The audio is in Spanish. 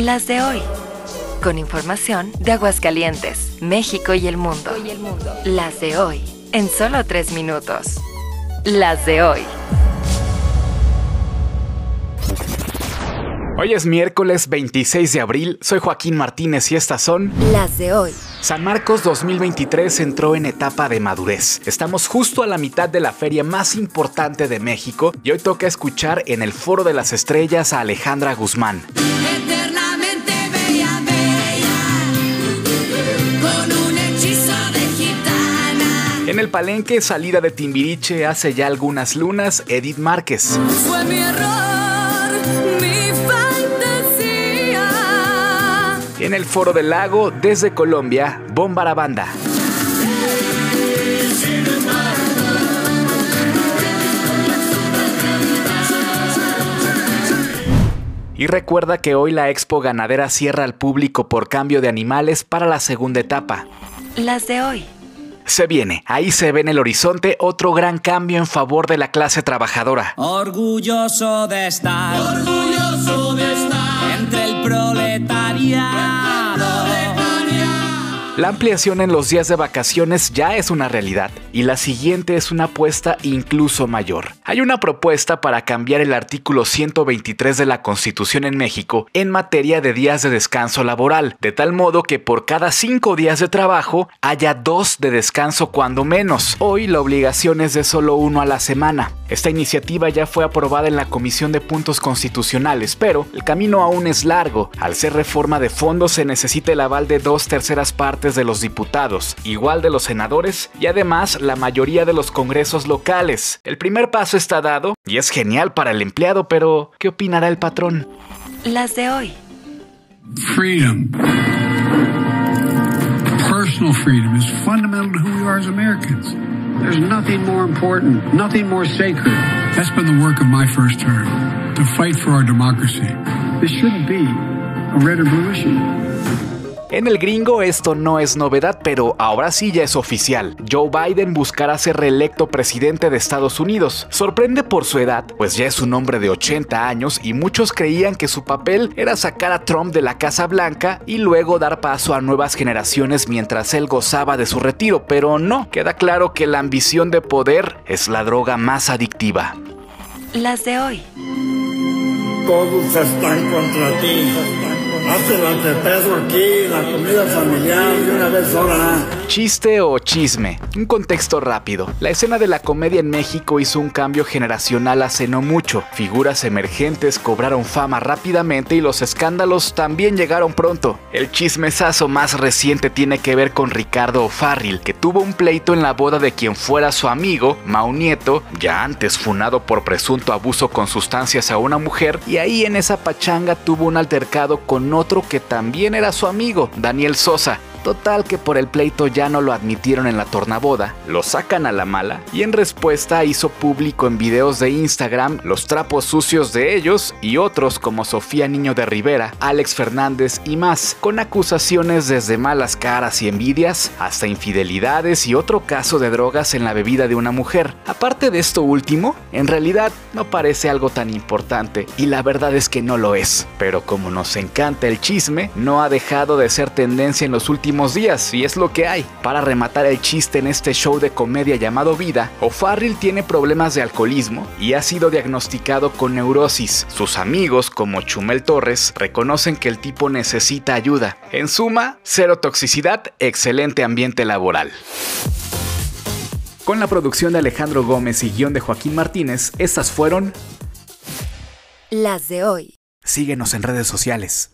Las de hoy. Con información de Aguascalientes, México y el mundo. Las de hoy. En solo tres minutos. Las de hoy. Hoy es miércoles 26 de abril, soy Joaquín Martínez y estas son Las de hoy. San Marcos 2023 entró en etapa de madurez. Estamos justo a la mitad de la feria más importante de México y hoy toca escuchar en el Foro de las Estrellas a Alejandra Guzmán. En el palenque salida de Timbiriche hace ya algunas lunas, Edith Márquez. Fue mi error, mi fantasía. En el Foro del Lago, desde Colombia, Bombarabanda. Y recuerda que hoy la Expo Ganadera cierra al público por cambio de animales para la segunda etapa. Las de hoy. Se viene, ahí se ve en el horizonte otro gran cambio en favor de la clase trabajadora. Orgulloso de estar. Entre el proletariado. La ampliación en los días de vacaciones ya es una realidad y la siguiente es una apuesta incluso mayor. Hay una propuesta para cambiar el artículo 123 de la Constitución en México en materia de días de descanso laboral, de tal modo que por cada cinco días de trabajo haya dos de descanso cuando menos. Hoy la obligación es de solo uno a la semana. Esta iniciativa ya fue aprobada en la Comisión de Puntos Constitucionales, pero el camino aún es largo. Al ser reforma de fondo se necesita el aval de dos terceras partes de los diputados, igual de los senadores y además la mayoría de los congresos locales. El primer paso está dado y es genial para el empleado, pero ¿qué opinará el patrón? Las de hoy. freedom. Personal freedom is fundamental to who we are as Americans. There's nothing more important, nothing more sacred. That's been the work of my first term, to fight for our democracy. This shouldn't be a red or blue issue. En el gringo esto no es novedad, pero ahora sí ya es oficial. Joe Biden buscará ser reelecto presidente de Estados Unidos. Sorprende por su edad, pues ya es un hombre de 80 años y muchos creían que su papel era sacar a Trump de la Casa Blanca y luego dar paso a nuevas generaciones mientras él gozaba de su retiro, pero no, queda claro que la ambición de poder es la droga más adictiva. Las de hoy. Todos están contra ti. De Pedro aquí, la comida familiar de una vez sola. Chiste o chisme. Un contexto rápido. La escena de la comedia en México hizo un cambio generacional hace no mucho. Figuras emergentes cobraron fama rápidamente y los escándalos también llegaron pronto. El chismesazo más reciente tiene que ver con Ricardo O'Farrill, que tuvo un pleito en la boda de quien fuera su amigo, Mau Nieto, ya antes funado por presunto abuso con sustancias a una mujer, y ahí en esa pachanga tuvo un altercado con otro que también era su amigo, Daniel Sosa. Total que por el pleito ya no lo admitieron en la tornaboda, lo sacan a la mala y en respuesta hizo público en videos de Instagram los trapos sucios de ellos y otros como Sofía Niño de Rivera, Alex Fernández y más, con acusaciones desde malas caras y envidias hasta infidelidades y otro caso de drogas en la bebida de una mujer. Aparte de esto último, en realidad no parece algo tan importante y la verdad es que no lo es. Pero como nos encanta el chisme, no ha dejado de ser tendencia en los últimos días y es lo que hay. Para rematar el chiste en este show de comedia llamado Vida, O'Farrill tiene problemas de alcoholismo y ha sido diagnosticado con neurosis. Sus amigos, como Chumel Torres, reconocen que el tipo necesita ayuda. En suma, cero toxicidad, excelente ambiente laboral. Con la producción de Alejandro Gómez y guion de Joaquín Martínez, estas fueron... Las de hoy. Síguenos en redes sociales.